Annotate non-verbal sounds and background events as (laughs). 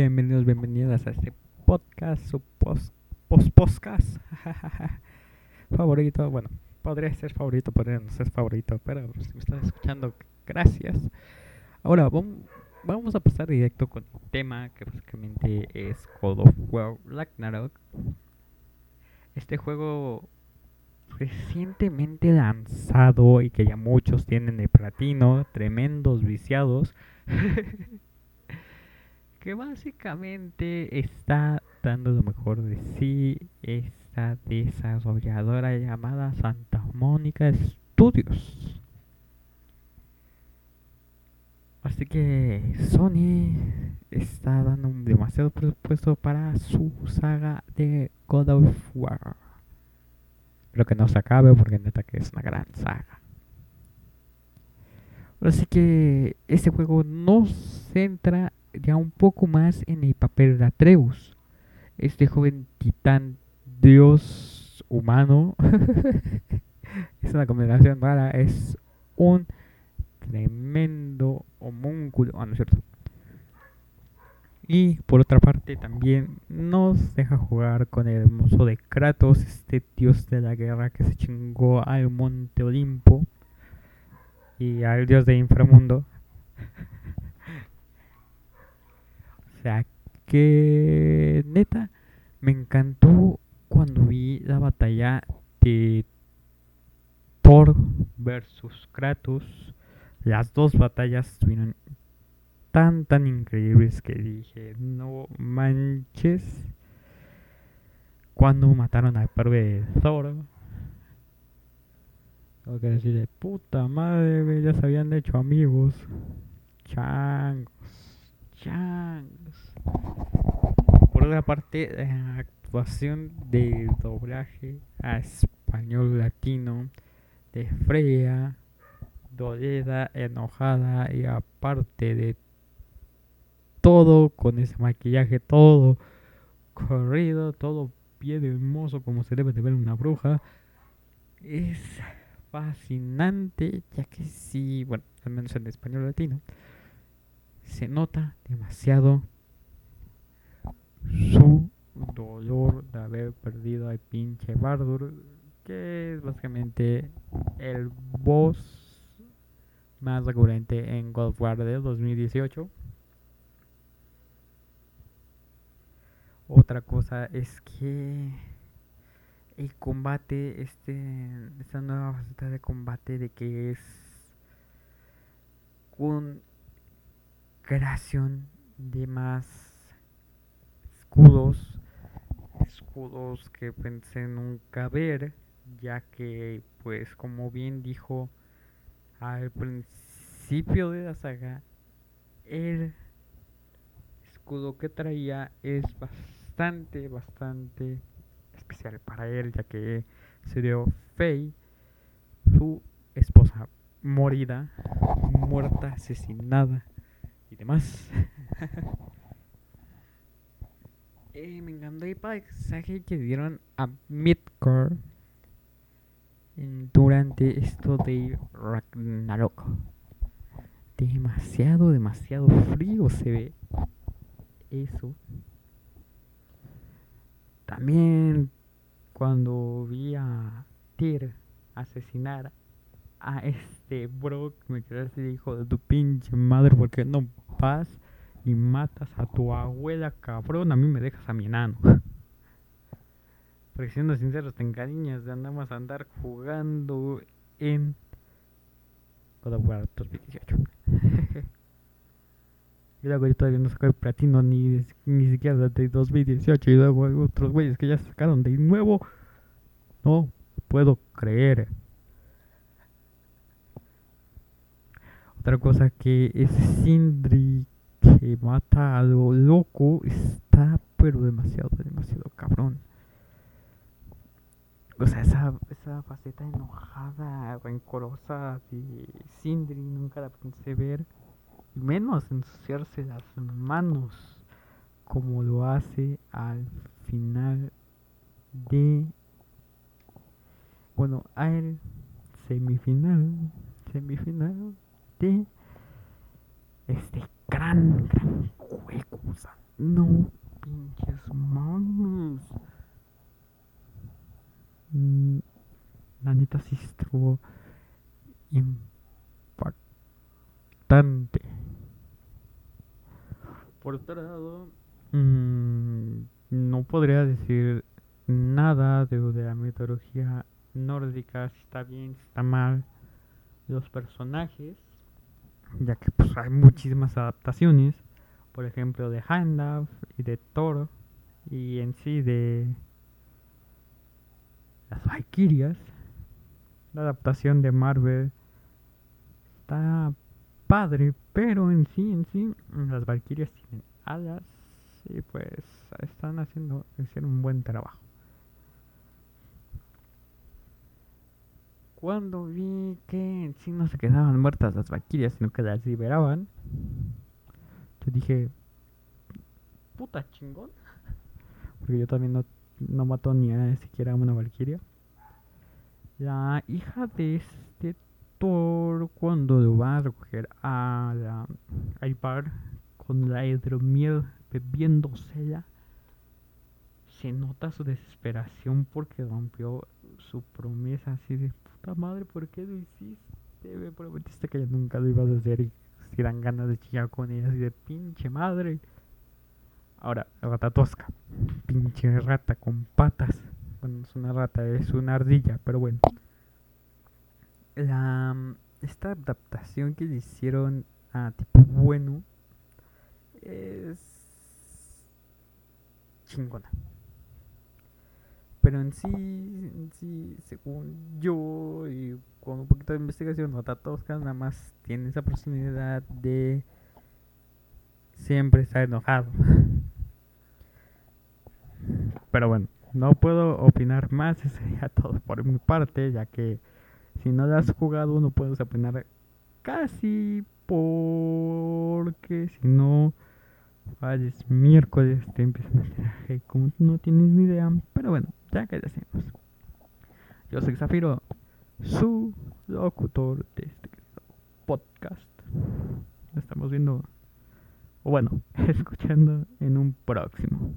Bienvenidos, bienvenidas a este podcast, su post, post podcast (laughs) favorito. Bueno, podría ser favorito, podría no ser favorito, pero si me estás escuchando, gracias. Ahora vamos a pasar directo con el tema que básicamente es Call of War Ragnarok. Este juego recientemente lanzado y que ya muchos tienen de platino, tremendos viciados. (laughs) que básicamente está dando lo mejor de sí esta desarrolladora llamada Santa Mónica Studios. Así que Sony está dando demasiado presupuesto para su saga de God of War. Espero que no se acabe porque neta que es una gran saga. Así que este juego nos centra ya un poco más en el papel de Atreus, este joven titán dios humano. (laughs) es una combinación rara, es un tremendo homúnculo, ah, no cierto. Y por otra parte también nos deja jugar con el hermoso de Kratos, este dios de la guerra que se chingó al monte Olimpo y al dios de inframundo. Sea, que neta, me encantó cuando vi la batalla de Thor versus Kratos. Las dos batallas estuvieron tan, tan increíbles que dije, no manches. Cuando mataron al perro Thor. Tengo que decir, de puta madre, ya se habían hecho amigos. Changos, Por otra parte, la actuación de doblaje a español latino de Freya, dolida, enojada y aparte de todo con ese maquillaje, todo corrido, todo pie de hermoso como se debe de ver una bruja. Es fascinante, ya que sí, bueno, al menos en español latino, se nota demasiado su dolor de haber perdido al pinche Bardur, que es básicamente el boss más recurrente en God War de 2018. Otra cosa es que el combate, este, esta nueva faceta de combate de que es con creación de más escudos, escudos que pensé nunca ver, ya que pues como bien dijo al principio de la saga, el escudo que traía es bastante, bastante especial para él, ya que se dio Faye, su esposa morida, muerta, asesinada y demás. (laughs) eh, me encantó el paisaje que dieron a Midcore durante esto de Ragnarok. Demasiado, demasiado frío se ve eso. También cuando vi a Tyr asesinar a este Brock, me quedé así, hijo de tu pinche madre, porque no vas y matas a tu abuela, cabrón? A mí me dejas a mi enano. Porque siendo sinceros, te encariñas de andamos a andar jugando en God of War 2018. (laughs) y luego yo todavía no saco el platino ni, ni siquiera de 2018. Y luego hay otros güeyes que ya sacaron de nuevo. No puedo creer. Otra cosa que es Sindri que mata a lo loco está pero demasiado, demasiado cabrón. O sea, esa, esa faceta enojada, rencorosa de Sindri nunca la pensé ver. Menos ensuciarse las manos como lo hace al final de... Bueno, al semifinal, semifinal de este gran, gran juego, No, pinches manos. Mm, La neta sí estuvo impactante. Por otro lado, mm, no podría decir nada de, de la mitología nórdica, si está bien, si está mal, los personajes, ya que pues hay muchísimas adaptaciones, por ejemplo de Heimdall y de Thor y en sí de las Valkyrias, la adaptación de Marvel está padre, pero en sí, en sí, las Valkyrias tienen alas y pues están haciendo, hicieron un buen trabajo. Cuando vi que en sí no se quedaban muertas las Valkyrias, sino que las liberaban, yo dije, puta chingón. (laughs) Porque yo también no, no mato ni a siquiera una Valkyria. La hija de este Thor, cuando lo va a recoger a la a Ivar con la hidromiel bebiéndosela, se nota su desesperación porque rompió su promesa así de puta madre, ¿por qué lo hiciste? Me prometiste que ya nunca lo ibas a hacer y si dan ganas de chillar con ella así de pinche madre. Ahora, rata tosca, pinche rata con patas. Bueno, no es una rata, es una ardilla, pero bueno. La, esta adaptación que le hicieron a tipo bueno es chingona. Pero en sí, en sí, según yo y con un poquito de investigación, Rata Tosca nada más tiene esa personalidad de siempre estar enojado. (laughs) Pero bueno, no puedo opinar más, (laughs) eso sería todo por mi parte, ya que si no lo has jugado no puedes opinar casi porque si no es miércoles te empiezan a hacer como no tienes ni idea, pero bueno, ya que decimos. Yo soy Zafiro, su locutor de este podcast. Nos estamos viendo, o bueno, (laughs) escuchando en un próximo.